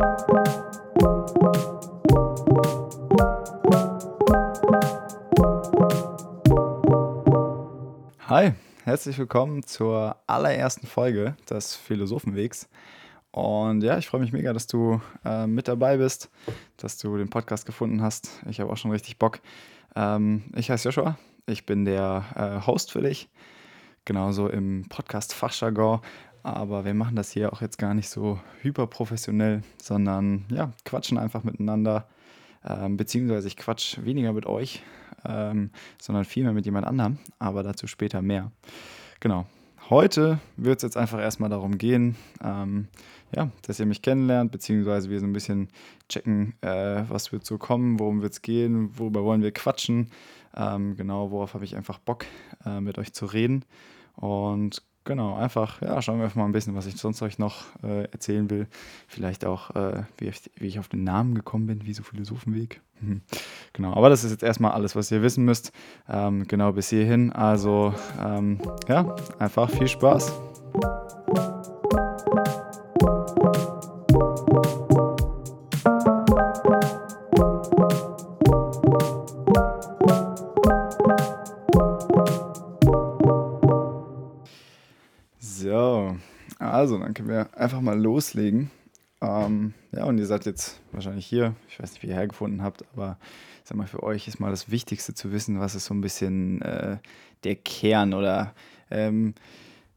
Hi, herzlich willkommen zur allerersten Folge des Philosophenwegs. Und ja, ich freue mich mega, dass du äh, mit dabei bist, dass du den Podcast gefunden hast. Ich habe auch schon richtig Bock. Ähm, ich heiße Joshua, ich bin der äh, Host für dich, genauso im Podcast Fachjargon. Aber wir machen das hier auch jetzt gar nicht so hyperprofessionell, sondern ja, quatschen einfach miteinander. Ähm, beziehungsweise ich quatsch weniger mit euch, ähm, sondern vielmehr mit jemand anderem, aber dazu später mehr. Genau. Heute wird es jetzt einfach erstmal darum gehen, ähm, ja, dass ihr mich kennenlernt, beziehungsweise wir so ein bisschen checken, äh, was wird so kommen, worum wird es gehen, worüber wollen wir quatschen. Ähm, genau, worauf habe ich einfach Bock, äh, mit euch zu reden. Und genau, einfach, ja, schauen wir einfach mal ein bisschen, was ich sonst euch noch äh, erzählen will. Vielleicht auch, äh, wie, ich, wie, ich, auf den Namen gekommen bin, wie so Philosophenweg. Mhm. Genau, aber das ist jetzt erstmal alles, was ihr wissen müsst. Ähm, genau bis hierhin. Also, ähm, ja, einfach viel Spaß. Also, dann können wir einfach mal loslegen. Ähm, ja, und ihr seid jetzt wahrscheinlich hier. Ich weiß nicht, wie ihr hergefunden habt, aber ich sag mal, für euch ist mal das Wichtigste zu wissen, was ist so ein bisschen äh, der Kern oder ähm,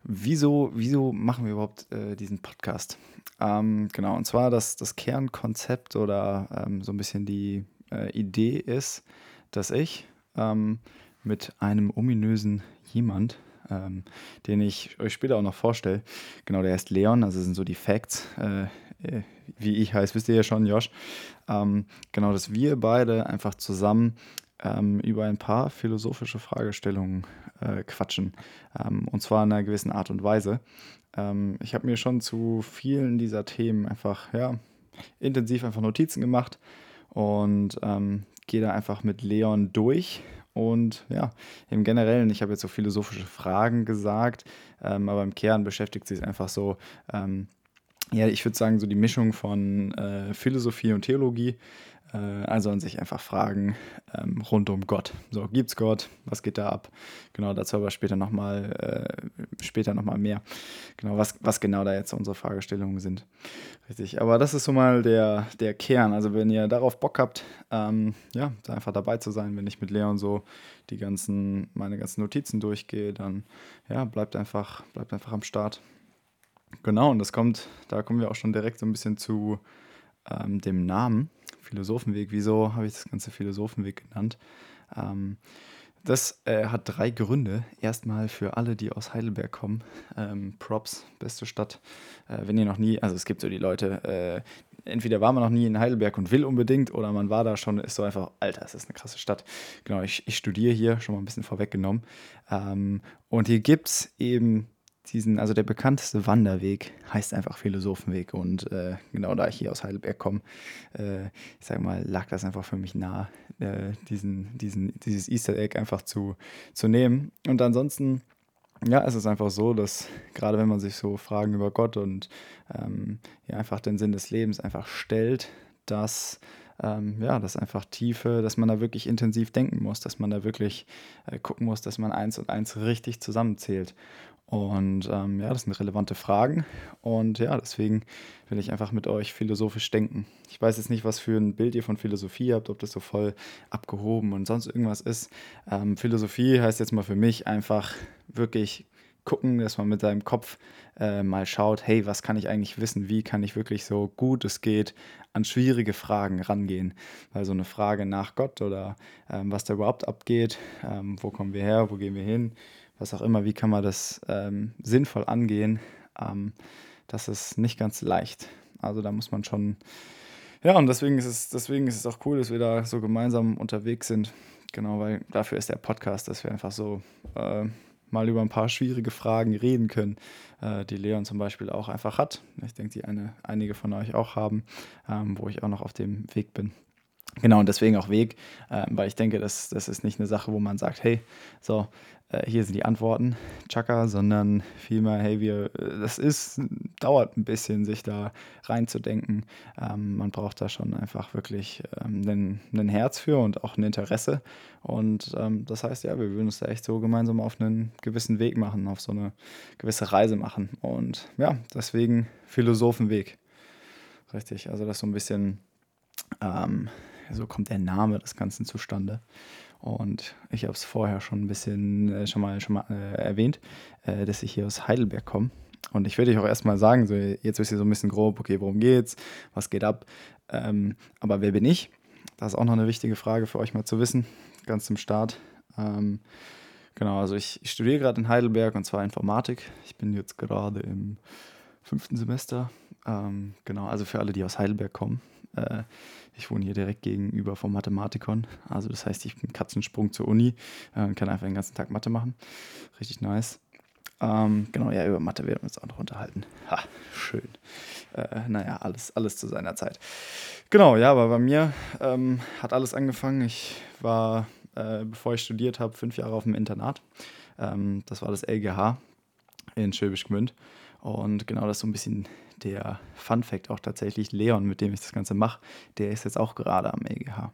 wieso, wieso machen wir überhaupt äh, diesen Podcast? Ähm, genau, und zwar das, das Kernkonzept oder ähm, so ein bisschen die äh, Idee ist, dass ich ähm, mit einem ominösen jemand ähm, den ich euch später auch noch vorstelle. Genau, der heißt Leon, also sind so die Facts. Äh, äh, wie ich heiße, wisst ihr ja schon, Josh. Ähm, genau, dass wir beide einfach zusammen ähm, über ein paar philosophische Fragestellungen äh, quatschen. Ähm, und zwar in einer gewissen Art und Weise. Ähm, ich habe mir schon zu vielen dieser Themen einfach, ja, intensiv einfach Notizen gemacht und ähm, gehe da einfach mit Leon durch und ja, im Generellen, ich habe jetzt so philosophische Fragen gesagt, ähm, aber im Kern beschäftigt sich einfach so, ähm, ja, ich würde sagen, so die Mischung von äh, Philosophie und Theologie. Äh, also an sich einfach Fragen ähm, rund um Gott. So, gibt's Gott? Was geht da ab? Genau, dazu aber später nochmal äh, noch mehr. Genau, was, was genau da jetzt unsere Fragestellungen sind. Richtig. Aber das ist so mal der, der Kern. Also wenn ihr darauf Bock habt, ähm, ja, einfach dabei zu sein, wenn ich mit Leon so die ganzen, meine ganzen Notizen durchgehe, dann ja, bleibt einfach, bleibt einfach am Start. Genau, und das kommt, da kommen wir auch schon direkt so ein bisschen zu ähm, dem Namen Philosophenweg. Wieso habe ich das Ganze Philosophenweg genannt? Ähm, das äh, hat drei Gründe. Erstmal für alle, die aus Heidelberg kommen. Ähm, Props, beste Stadt. Äh, wenn ihr noch nie, also es gibt so die Leute, äh, entweder war man noch nie in Heidelberg und will unbedingt oder man war da schon, ist so einfach, Alter, es ist eine krasse Stadt. Genau, ich, ich studiere hier, schon mal ein bisschen vorweggenommen. Ähm, und hier gibt es eben diesen, also der bekannteste Wanderweg heißt einfach Philosophenweg. Und äh, genau da ich hier aus Heidelberg komme, äh, ich sag mal, lag das einfach für mich nah, äh, diesen, diesen, dieses Easter Egg einfach zu, zu nehmen. Und ansonsten, ja, es ist einfach so, dass gerade wenn man sich so Fragen über Gott und ähm, ja, einfach den Sinn des Lebens einfach stellt, dass ähm, ja, das einfach Tiefe, dass man da wirklich intensiv denken muss, dass man da wirklich äh, gucken muss, dass man eins und eins richtig zusammenzählt. Und ähm, ja, das sind relevante Fragen. Und ja, deswegen will ich einfach mit euch philosophisch denken. Ich weiß jetzt nicht, was für ein Bild ihr von Philosophie habt, ob das so voll abgehoben und sonst irgendwas ist. Ähm, Philosophie heißt jetzt mal für mich einfach wirklich gucken, dass man mit seinem Kopf äh, mal schaut, hey, was kann ich eigentlich wissen? Wie kann ich wirklich so gut es geht an schwierige Fragen rangehen? Weil so eine Frage nach Gott oder ähm, was da überhaupt abgeht, ähm, wo kommen wir her, wo gehen wir hin? Was auch immer, wie kann man das ähm, sinnvoll angehen, ähm, das ist nicht ganz leicht. Also da muss man schon, ja, und deswegen ist es, deswegen ist es auch cool, dass wir da so gemeinsam unterwegs sind. Genau, weil dafür ist der Podcast, dass wir einfach so äh, mal über ein paar schwierige Fragen reden können, äh, die Leon zum Beispiel auch einfach hat. Ich denke, die eine, einige von euch auch haben, ähm, wo ich auch noch auf dem Weg bin. Genau, und deswegen auch Weg, äh, weil ich denke, das, das ist nicht eine Sache, wo man sagt, hey, so, äh, hier sind die Antworten, Chaka, sondern vielmehr, hey, wir, äh, das ist, dauert ein bisschen, sich da reinzudenken. Ähm, man braucht da schon einfach wirklich ähm, ein Herz für und auch ein Interesse. Und ähm, das heißt, ja, wir würden uns da echt so gemeinsam auf einen gewissen Weg machen, auf so eine gewisse Reise machen. Und ja, deswegen Philosophenweg. Richtig, also das so ein bisschen, ähm, so kommt der Name des Ganzen zustande. Und ich habe es vorher schon ein bisschen äh, schon mal, schon mal äh, erwähnt, äh, dass ich hier aus Heidelberg komme. Und ich würde euch auch erstmal sagen, so, jetzt wisst ihr so ein bisschen grob, okay, worum geht's, was geht ab. Ähm, aber wer bin ich? Das ist auch noch eine wichtige Frage für euch mal zu wissen, ganz zum Start. Ähm, genau, also ich, ich studiere gerade in Heidelberg und zwar Informatik. Ich bin jetzt gerade im fünften Semester. Ähm, genau, also für alle, die aus Heidelberg kommen. Äh, ich wohne hier direkt gegenüber vom Mathematikon. Also das heißt, ich bin Katzensprung zur Uni äh, und kann einfach den ganzen Tag Mathe machen. Richtig nice. Ähm, genau, ja, über Mathe werden wir uns auch noch unterhalten. Ha, schön. Äh, naja, alles, alles zu seiner Zeit. Genau, ja, aber bei mir ähm, hat alles angefangen. Ich war, äh, bevor ich studiert habe, fünf Jahre auf dem Internat. Ähm, das war das LGH in Schöbisch Gmünd. Und genau das ist so ein bisschen der Fun Fact auch tatsächlich. Leon, mit dem ich das Ganze mache, der ist jetzt auch gerade am EGH.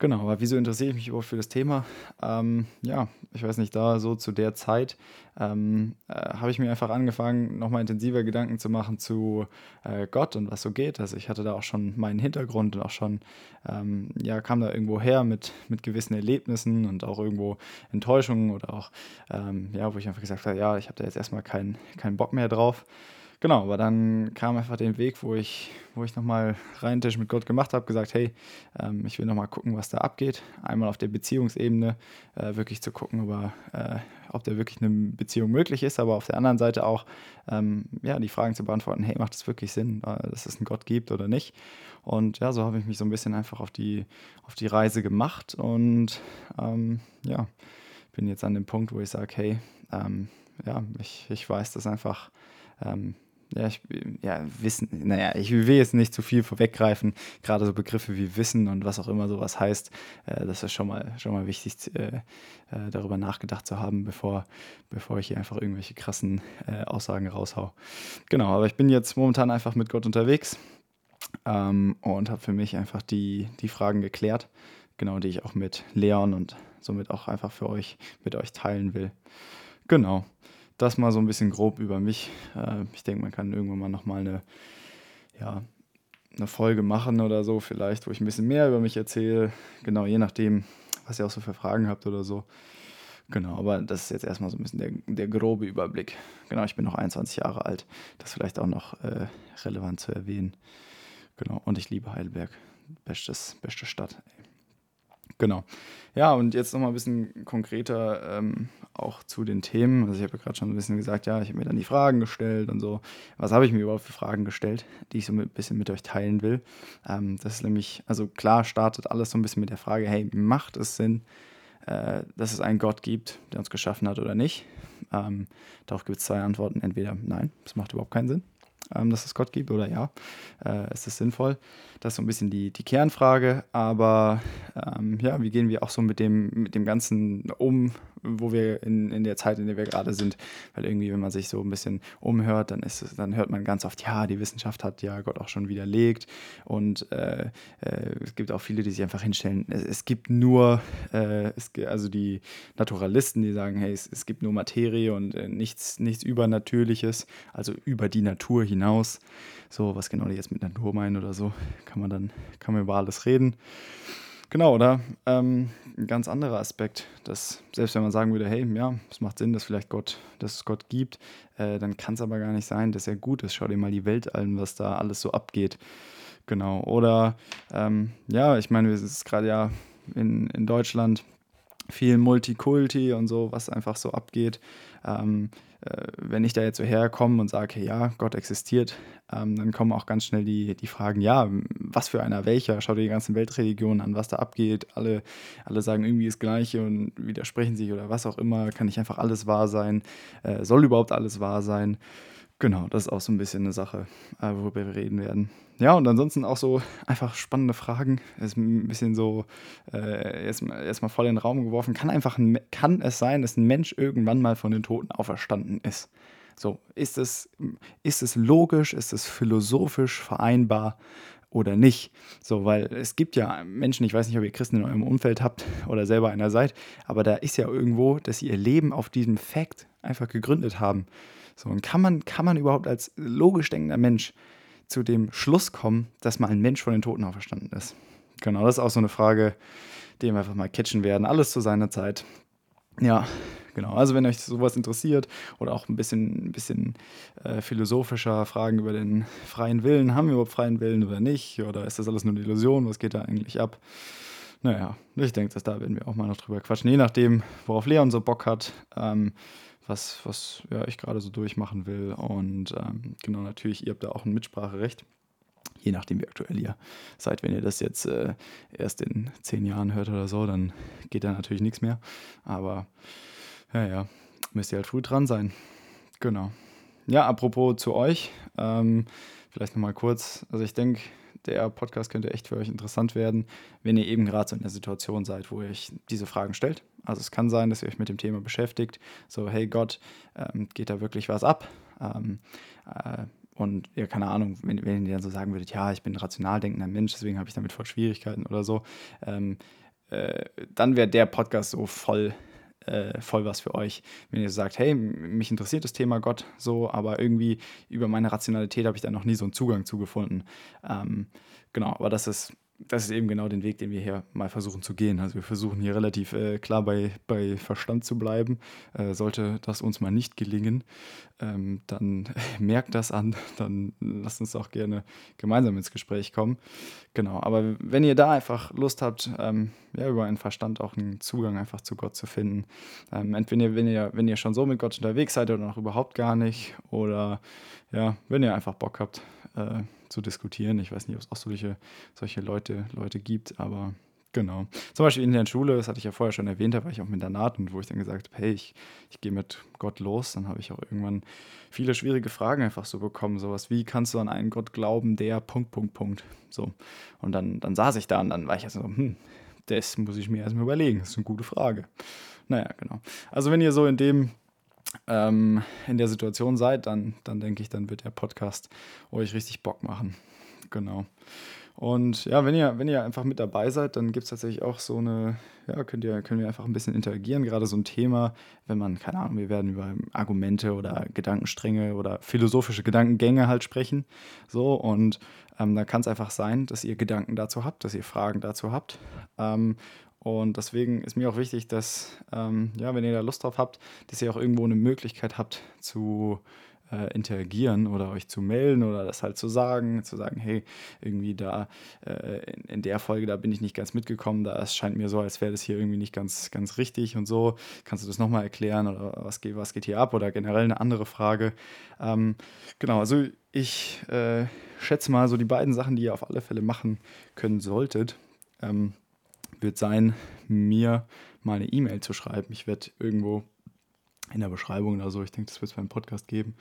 Genau, aber wieso interessiere ich mich überhaupt für das Thema? Ähm, ja, ich weiß nicht, da so zu der Zeit ähm, äh, habe ich mir einfach angefangen, nochmal intensiver Gedanken zu machen zu äh, Gott und was so geht. Also ich hatte da auch schon meinen Hintergrund und auch schon, ähm, ja, kam da irgendwo her mit, mit gewissen Erlebnissen und auch irgendwo Enttäuschungen oder auch, ähm, ja, wo ich einfach gesagt habe, ja, ich habe da jetzt erstmal keinen kein Bock mehr drauf. Genau, aber dann kam einfach den Weg, wo ich, wo ich nochmal rein Tisch mit Gott gemacht habe, gesagt, hey, ähm, ich will nochmal gucken, was da abgeht. Einmal auf der Beziehungsebene äh, wirklich zu gucken, ob, äh, ob da wirklich eine Beziehung möglich ist, aber auf der anderen Seite auch ähm, ja, die Fragen zu beantworten, hey, macht es wirklich Sinn, äh, dass es einen Gott gibt oder nicht? Und ja, so habe ich mich so ein bisschen einfach auf die, auf die Reise gemacht und ähm, ja, bin jetzt an dem Punkt, wo ich sage, hey, ähm, ja, ich, ich weiß das einfach ähm, ja, ich, ja, Wissen, naja, ich will jetzt nicht zu viel vorweggreifen, gerade so Begriffe wie Wissen und was auch immer sowas heißt, äh, das ist schon mal, schon mal wichtig, äh, äh, darüber nachgedacht zu haben, bevor, bevor ich hier einfach irgendwelche krassen äh, Aussagen raushau. Genau, aber ich bin jetzt momentan einfach mit Gott unterwegs ähm, und habe für mich einfach die, die Fragen geklärt, genau, die ich auch mit Leon und somit auch einfach für euch, mit euch teilen will. Genau das mal so ein bisschen grob über mich. Äh, ich denke, man kann irgendwann mal nochmal eine, ja, eine Folge machen oder so, vielleicht, wo ich ein bisschen mehr über mich erzähle. Genau, je nachdem, was ihr auch so für Fragen habt oder so. Genau, aber das ist jetzt erstmal so ein bisschen der, der grobe Überblick. Genau, ich bin noch 21 Jahre alt. Das vielleicht auch noch äh, relevant zu erwähnen. Genau, und ich liebe Heidelberg. Bestes, beste Stadt. Ey. Genau. Ja, und jetzt nochmal ein bisschen konkreter ähm, auch zu den Themen. Also ich habe ja gerade schon ein bisschen gesagt, ja, ich habe mir dann die Fragen gestellt und so. Was habe ich mir überhaupt für Fragen gestellt, die ich so ein bisschen mit euch teilen will? Ähm, das ist nämlich, also klar startet alles so ein bisschen mit der Frage, hey, macht es Sinn, äh, dass es einen Gott gibt, der uns geschaffen hat oder nicht? Ähm, darauf gibt es zwei Antworten. Entweder nein, es macht überhaupt keinen Sinn ähm, dass es Gott gibt oder ja, äh, ist es sinnvoll? Das ist so ein bisschen die, die Kernfrage, aber ähm, ja, wie gehen wir auch so mit dem, mit dem Ganzen um, wo wir in, in der Zeit, in der wir gerade sind? Weil irgendwie, wenn man sich so ein bisschen umhört, dann, ist es, dann hört man ganz oft, ja, die Wissenschaft hat ja Gott auch schon widerlegt und äh, äh, es gibt auch viele, die sich einfach hinstellen, es, es gibt nur, äh, es, also die Naturalisten, die sagen, hey, es, es gibt nur Materie und äh, nichts, nichts Übernatürliches, also über die Natur hinaus. So, was genau die jetzt mit Natur meinen oder so, kann man dann, kann man über alles reden. Genau, oder? Ähm, ein ganz anderer Aspekt, dass selbst wenn man sagen würde, hey, ja, es macht Sinn, dass vielleicht Gott, dass es Gott gibt, äh, dann kann es aber gar nicht sein, dass er gut ist. Schau dir mal die Welt an, was da alles so abgeht. Genau. Oder ähm, ja, ich meine, es ist gerade ja in, in Deutschland viel Multikulti und so, was einfach so abgeht. Ähm, äh, wenn ich da jetzt so herkomme und sage, ja, Gott existiert, ähm, dann kommen auch ganz schnell die, die Fragen, ja, was für einer, welcher? Schau dir die ganzen Weltreligionen an, was da abgeht. Alle, alle sagen irgendwie das Gleiche und widersprechen sich oder was auch immer. Kann nicht einfach alles wahr sein? Äh, soll überhaupt alles wahr sein? Genau, das ist auch so ein bisschen eine Sache, äh, worüber wir reden werden. Ja, und ansonsten auch so einfach spannende Fragen. Ist ein bisschen so äh, erst, erst voll in den Raum geworfen. Kann einfach ein, kann es sein, dass ein Mensch irgendwann mal von den Toten auferstanden ist? So, ist es, ist es logisch, ist es philosophisch vereinbar oder nicht? So, weil es gibt ja Menschen, ich weiß nicht, ob ihr Christen in eurem Umfeld habt oder selber einer seid, aber da ist ja irgendwo, dass sie ihr Leben auf diesem Fakt einfach gegründet haben. So, und kann man, kann man überhaupt als logisch denkender Mensch zu dem Schluss kommen, dass mal ein Mensch von den Toten auferstanden ist? Genau, das ist auch so eine Frage, die wir einfach mal catchen werden. Alles zu seiner Zeit. Ja, genau. Also wenn euch sowas interessiert oder auch ein bisschen, ein bisschen äh, philosophischer Fragen über den freien Willen, haben wir überhaupt freien Willen oder nicht? Oder ist das alles nur eine Illusion? Was geht da eigentlich ab? Naja, ich denke, dass da werden wir auch mal noch drüber quatschen, je nachdem, worauf Leon so Bock hat. Ähm, was, was ja, ich gerade so durchmachen will. Und ähm, genau, natürlich, ihr habt da auch ein Mitspracherecht. Je nachdem, wie aktuell ihr seid. Wenn ihr das jetzt äh, erst in zehn Jahren hört oder so, dann geht da natürlich nichts mehr. Aber ja, ja, müsst ihr halt früh dran sein. Genau. Ja, apropos zu euch, ähm, vielleicht nochmal kurz. Also ich denke, der Podcast könnte echt für euch interessant werden, wenn ihr eben gerade so in der Situation seid, wo ihr euch diese Fragen stellt. Also es kann sein, dass ihr euch mit dem Thema beschäftigt. So, hey Gott, ähm, geht da wirklich was ab? Ähm, äh, und ja, keine Ahnung, wenn, wenn ihr dann so sagen würdet, ja, ich bin ein rational denkender Mensch, deswegen habe ich damit voll Schwierigkeiten oder so, ähm, äh, dann wäre der Podcast so voll äh, voll was für euch. Wenn ihr sagt, hey, mich interessiert das Thema Gott so, aber irgendwie über meine Rationalität habe ich da noch nie so einen Zugang zugefunden. Ähm, genau, aber das ist das ist eben genau den Weg, den wir hier mal versuchen zu gehen. Also wir versuchen hier relativ äh, klar bei, bei Verstand zu bleiben. Äh, sollte das uns mal nicht gelingen, ähm, dann merkt das an, dann lasst uns auch gerne gemeinsam ins Gespräch kommen. Genau, aber wenn ihr da einfach Lust habt, ähm, ja, über einen Verstand auch einen Zugang einfach zu Gott zu finden, ähm, entweder wenn ihr, wenn ihr schon so mit Gott unterwegs seid oder noch überhaupt gar nicht, oder ja, wenn ihr einfach Bock habt, äh, zu diskutieren. Ich weiß nicht, ob es auch solche, solche Leute, Leute gibt, aber genau. Zum Beispiel in der Schule, das hatte ich ja vorher schon erwähnt, da war ich auch mit der und wo ich dann gesagt habe, hey, ich, ich gehe mit Gott los. Dann habe ich auch irgendwann viele schwierige Fragen einfach so bekommen. Sowas wie, kannst du an einen Gott glauben, der Punkt, Punkt, Punkt. So. Und dann, dann saß ich da und dann war ich also so, hm, das muss ich mir erstmal überlegen. Das ist eine gute Frage. Naja, genau. Also wenn ihr so in dem ähm, in der Situation seid, dann, dann denke ich, dann wird der Podcast euch richtig Bock machen. Genau. Und ja, wenn ihr, wenn ihr einfach mit dabei seid, dann gibt es tatsächlich auch so eine, ja, könnt ihr, können wir einfach ein bisschen interagieren. Gerade so ein Thema, wenn man, keine Ahnung, wir werden über Argumente oder Gedankenstränge oder philosophische Gedankengänge halt sprechen. So, und ähm, da kann es einfach sein, dass ihr Gedanken dazu habt, dass ihr Fragen dazu habt. Ähm, und deswegen ist mir auch wichtig, dass, ähm, ja, wenn ihr da Lust drauf habt, dass ihr auch irgendwo eine Möglichkeit habt zu äh, interagieren oder euch zu melden oder das halt zu sagen, zu sagen, hey, irgendwie da äh, in, in, der Folge, da bin ich nicht ganz mitgekommen, da es scheint mir so, als wäre das hier irgendwie nicht ganz, ganz richtig und so. Kannst du das nochmal erklären oder was geht, was geht hier ab oder generell eine andere Frage? Ähm, genau, also ich äh, schätze mal so die beiden Sachen, die ihr auf alle Fälle machen können solltet. Ähm, wird sein, mir mal eine E-Mail zu schreiben. Ich werde irgendwo in der Beschreibung oder so, ich denke, das wird es beim Podcast geben,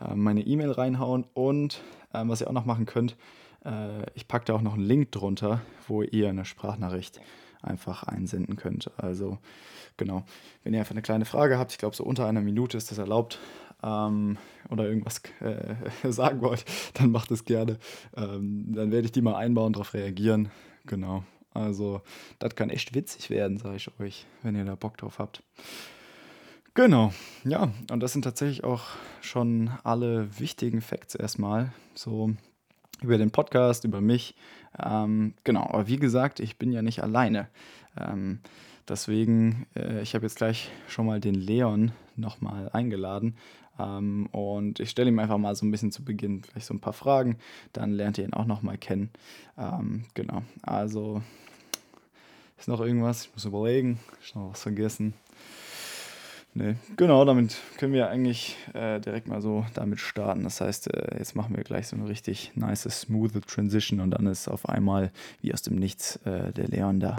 äh, meine E-Mail reinhauen und äh, was ihr auch noch machen könnt, äh, ich packe da auch noch einen Link drunter, wo ihr eine Sprachnachricht einfach einsenden könnt. Also genau, wenn ihr einfach eine kleine Frage habt, ich glaube so unter einer Minute ist das erlaubt, ähm, oder irgendwas äh, sagen wollt, dann macht es gerne. Ähm, dann werde ich die mal einbauen, darauf reagieren. Genau. Also, das kann echt witzig werden, sage ich euch, wenn ihr da Bock drauf habt. Genau, ja, und das sind tatsächlich auch schon alle wichtigen Facts erstmal. So über den Podcast, über mich. Ähm, genau, aber wie gesagt, ich bin ja nicht alleine. Ähm, deswegen, äh, ich habe jetzt gleich schon mal den Leon nochmal eingeladen. Ähm, und ich stelle ihm einfach mal so ein bisschen zu Beginn vielleicht so ein paar Fragen. Dann lernt ihr ihn auch nochmal kennen. Ähm, genau, also ist noch irgendwas? Ich muss überlegen. Ich noch was vergessen. Nee, genau, damit können wir eigentlich äh, direkt mal so damit starten. Das heißt, äh, jetzt machen wir gleich so eine richtig nice, smooth Transition und dann ist auf einmal wie aus dem Nichts äh, der Leon da.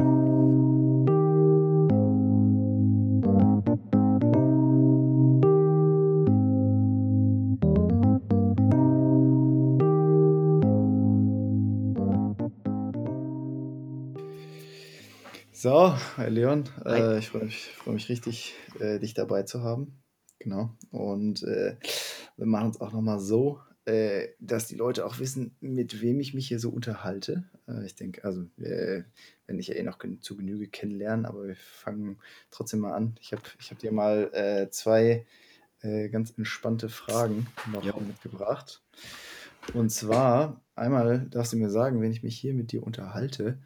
So, Leon, äh, ich freue mich, freu mich richtig, äh, dich dabei zu haben. Genau. Und äh, wir machen es auch nochmal so, äh, dass die Leute auch wissen, mit wem ich mich hier so unterhalte. Äh, ich denke, also, äh, wenn ich ja eh noch zu Genüge kennenlernen, aber wir fangen trotzdem mal an. Ich habe ich hab dir mal zwei ganz entspannte Fragen noch Ja. mitgebracht. Und zwar, einmal darfst du mir sagen, wenn ich mich hier mit dir unterhalte,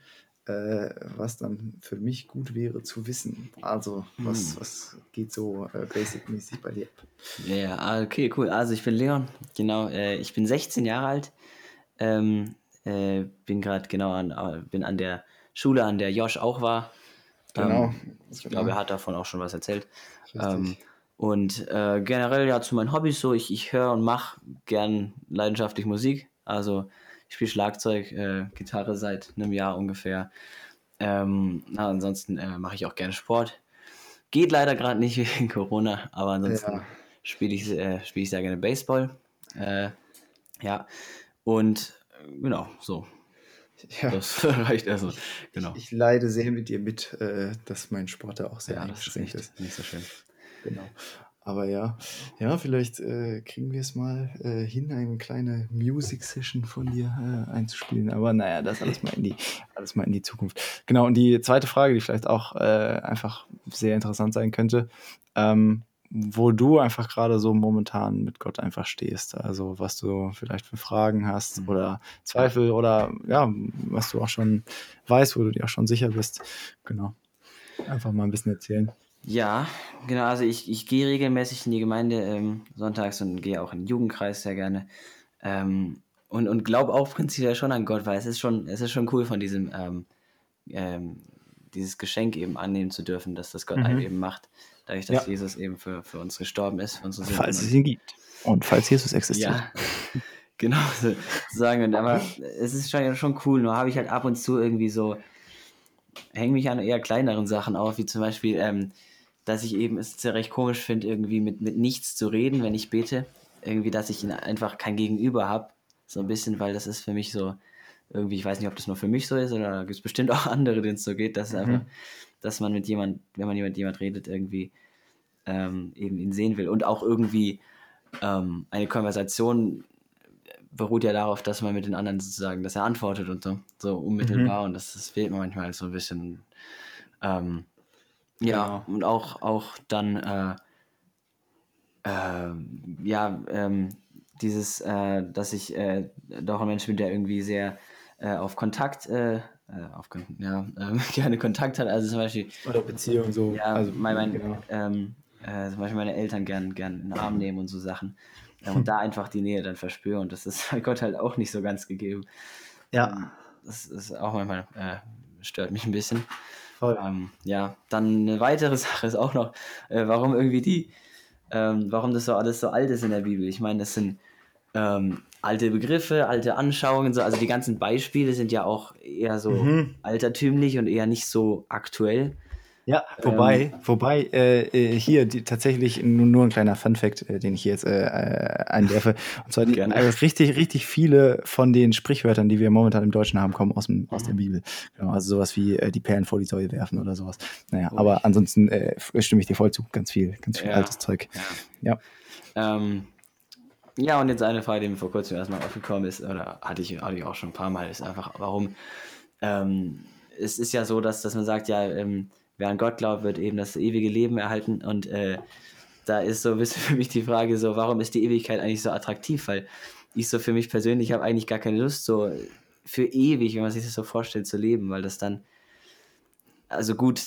äh, was dann für mich gut wäre zu wissen. Also, was, Hm. was geht so äh, basic-mäßig bei dir ab? Ja, ah, okay, cool. Also ich bin Leon, genau. Äh, ich bin 16 Jahre alt. Ähm, äh, bin gerade genau an, äh, bin an der Schule, an der Josh auch war. Genau, Ähm, ich genau, glaube, er hat davon auch schon was erzählt. Ähm, und äh, generell ja zu meinen Hobbys so, ich, ich höre und mache gern leidenschaftlich Musik. Also ich spiele Schlagzeug, äh, Gitarre seit einem Jahr ungefähr. Ähm, na, ansonsten äh, mache ich auch gerne Sport. Geht leider gerade nicht wegen Corona, aber ansonsten Ja, spiele ich, äh, spiel ich sehr gerne Baseball. Äh, ja, und genau, so. ja. Das reicht also. Ich, Genau. ich leide sehr mit dir mit, äh, dass mein Sport da auch sehr Ja, eingeschränkt ist. nicht so schön. Genau. Aber ja, ja, vielleicht äh, kriegen wir es mal äh, hin, eine kleine Music-Session von dir äh, einzuspielen. Aber naja, das alles mal in die, alles mal in die Zukunft. Genau, und die zweite Frage, die vielleicht auch äh, einfach sehr interessant sein könnte, ähm, wo du einfach gerade so momentan mit Gott einfach stehst. Also was du vielleicht für Fragen hast Mhm. oder Zweifel oder ja, was du auch schon weißt, wo du dir auch schon sicher bist. Genau. Einfach mal ein bisschen erzählen. Ja, genau, also ich, ich gehe regelmäßig in die Gemeinde ähm, sonntags und gehe auch in den Jugendkreis sehr gerne. Ähm, und und glaube auch prinzipiell schon an Gott, weil es ist schon, es ist schon cool von diesem, ähm, ähm, dieses Geschenk eben annehmen zu dürfen, dass das Gott einem Mhm. eben macht, dadurch, Ja. dass Jesus eben für, für uns gestorben ist, für unsere Sünden. Falls es ihn gibt. Und falls Jesus existiert. ja, genau, so sagen. Und aber es ist schon, schon cool, nur habe ich halt ab und zu irgendwie so, hänge mich an eher kleineren Sachen auf, wie zum Beispiel, ähm, dass ich eben es ja recht komisch finde, irgendwie mit, mit nichts zu reden, wenn ich bete. Irgendwie, dass ich einfach kein Gegenüber habe. So ein bisschen, weil das ist für mich so, irgendwie, ich weiß nicht, ob das nur für mich so ist oder da gibt es bestimmt auch andere, denen es so geht, dass es einfach, Mhm. dass man mit jemand, wenn man mit jemand redet, irgendwie ähm, eben ihn sehen will. Und auch irgendwie ähm, eine Konversation beruht ja darauf, dass man mit den anderen sozusagen, dass er antwortet und so, so unmittelbar und das, das fehlt mir manchmal so ein bisschen. Ähm, ja, Genau. und auch, auch dann, äh, ähm, ja, ähm, dieses, äh, dass ich äh, doch ein Mensch bin, der irgendwie sehr äh, auf Kontakt, äh, äh, auf, ja, gerne Kontakt hat. Also zum Beispiel, Oder Beziehung so. ja, also, mein, mein, genau. ähm, äh, zum Beispiel meine Eltern gern, gern in den Arm nehmen und so Sachen. Und da einfach die Nähe dann verspüre. Und das ist bei Gott halt auch nicht so ganz gegeben. Ja, Ähm, das ist auch manchmal, äh, stört mich ein bisschen. Voll. Ähm, ja, dann eine weitere Sache ist auch noch, äh, warum irgendwie die, ähm, warum das so alles so alt ist in der Bibel. Ich meine, das sind ähm, alte Begriffe, alte Anschauungen, so, also die ganzen Beispiele sind ja auch eher so Mhm. altertümlich und eher nicht so aktuell. Ja, wobei, wobei äh, äh, hier die, tatsächlich nur, nur ein kleiner Funfact, äh, den ich hier jetzt äh, äh, einwerfe. Und zwar die, äh, richtig, richtig viele von den Sprichwörtern, die wir momentan im Deutschen haben, kommen aus, dem, aus der Bibel. Genau, also sowas wie äh, die Perlen vor die Säule werfen oder sowas. Naja, Ruhig. aber ansonsten äh, stimme ich dir voll zu. Ganz viel, ganz viel Ja. altes Zeug. Ja. Ja. Ähm, ja, und jetzt eine Frage, die mir vor kurzem erstmal aufgekommen ist, oder hatte ich, hatte ich auch schon ein paar Mal, ist einfach, warum, ähm, es ist ja so, dass, dass man sagt, ja, ähm, wer an Gott glaubt, wird eben das ewige Leben erhalten und äh, da ist so ein bisschen für mich die Frage so, warum ist die Ewigkeit eigentlich so attraktiv, weil ich so für mich persönlich habe eigentlich gar keine Lust, so für ewig, wenn man sich das so vorstellt, zu leben, weil das dann, also gut,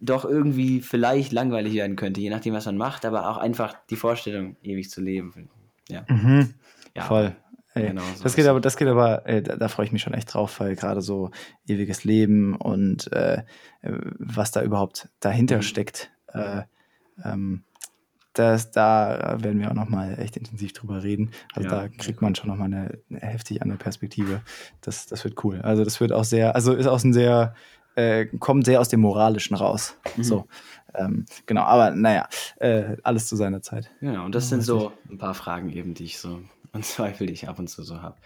doch irgendwie vielleicht langweilig werden könnte, je nachdem, was man macht, aber auch einfach die Vorstellung, ewig zu leben. Ja, Mhm. ja Voll. Ey, Genau, so das geht aber, das geht aber, äh, da, da freue ich mich schon echt drauf, weil gerade so ewiges Leben und äh, was da überhaupt dahinter Mhm. steckt, äh, ähm, das, da werden wir auch nochmal echt intensiv drüber reden. Also Ja, da ja, kriegt man schon nochmal eine, eine heftig andere Perspektive. Das, das wird cool. Also das wird auch sehr, also ist auch ein sehr, äh, kommt sehr aus dem Moralischen raus. Mhm. So. Ähm, genau, aber naja, äh, alles zu seiner Zeit. Genau, und das Ja, sind so ein paar Fragen eben, die ich so und Zweifel, die ich ab und zu so habe.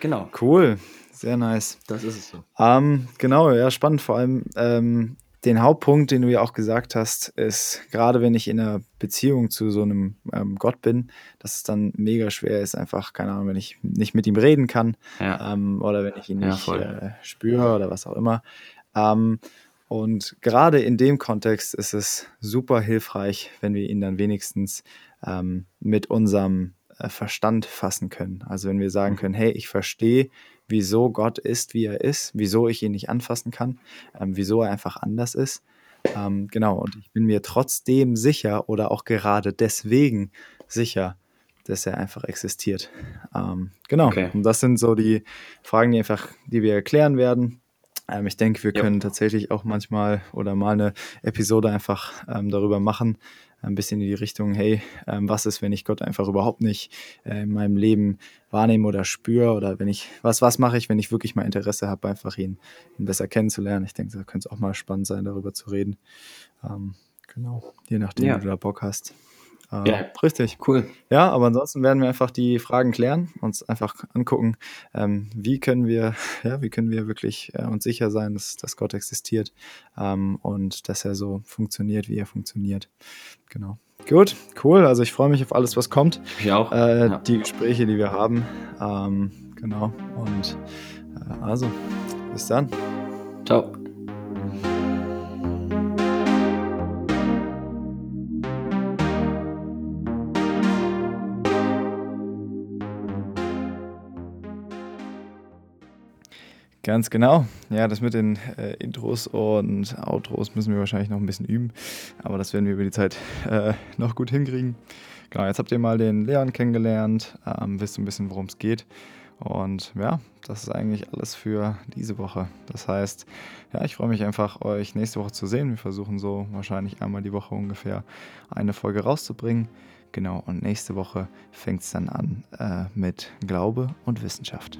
Genau. Cool, sehr nice. Das ist es so. Ähm, genau, ja, spannend. Vor allem ähm, den Hauptpunkt, den du ja auch gesagt hast, ist, gerade wenn ich in einer Beziehung zu so einem ähm, Gott bin, dass es dann mega schwer ist, einfach, keine Ahnung, wenn ich nicht mit ihm reden kann Ja. ähm, oder wenn ich ihn Ja, nicht äh, spüre oder was auch immer. Ähm, und gerade in dem Kontext ist es super hilfreich, wenn wir ihn dann wenigstens ähm, mit unserem Verstand fassen können. Also wenn wir sagen Mhm. können, hey, ich verstehe, wieso Gott ist, wie er ist, wieso ich ihn nicht anfassen kann, ähm, wieso er einfach anders ist. Ähm, genau, und ich bin mir trotzdem sicher oder auch gerade deswegen sicher, dass er einfach existiert. Ähm, genau, Okay. und das sind so die Fragen, die einfach, die wir erklären werden. Ähm, ich denke, wir Ja. können tatsächlich auch manchmal oder mal eine Episode einfach ähm, darüber machen, ein bisschen in die Richtung, hey, ähm, was ist, wenn ich Gott einfach überhaupt nicht äh, in meinem Leben wahrnehme oder spüre oder wenn ich, was, was mache ich, wenn ich wirklich mal Interesse habe, einfach ihn, ihn besser kennenzulernen. Ich denke, da könnte es auch mal spannend sein, darüber zu reden. Ähm, genau, je nachdem, Ja. wie du da Bock hast. Äh, Ja. Richtig. Cool. Ja, aber ansonsten werden wir einfach die Fragen klären, uns einfach angucken, ähm, wie können wir, ja, wie können wir wirklich äh, uns sicher sein, dass, dass Gott existiert ähm, und dass er so funktioniert, wie er funktioniert. Genau. Gut, cool. Also ich freue mich auf alles, was kommt. Ich auch. Äh, Ja. Die Gespräche, die wir haben. Ähm, genau. Und äh, also, bis dann. Ciao. Ganz genau. Ja, das mit den äh, Intros und Outros müssen wir wahrscheinlich noch ein bisschen üben, aber das werden wir über die Zeit äh, noch gut hinkriegen. Genau, jetzt habt ihr mal den Leon kennengelernt, ähm, wisst ein bisschen, worum es geht. Und ja, das ist eigentlich alles für diese Woche. Das heißt, ja, ich freue mich einfach, euch nächste Woche zu sehen. Wir versuchen so wahrscheinlich einmal die Woche ungefähr eine Folge rauszubringen. Genau, und nächste Woche fängt es dann an äh, mit Glaube und Wissenschaft.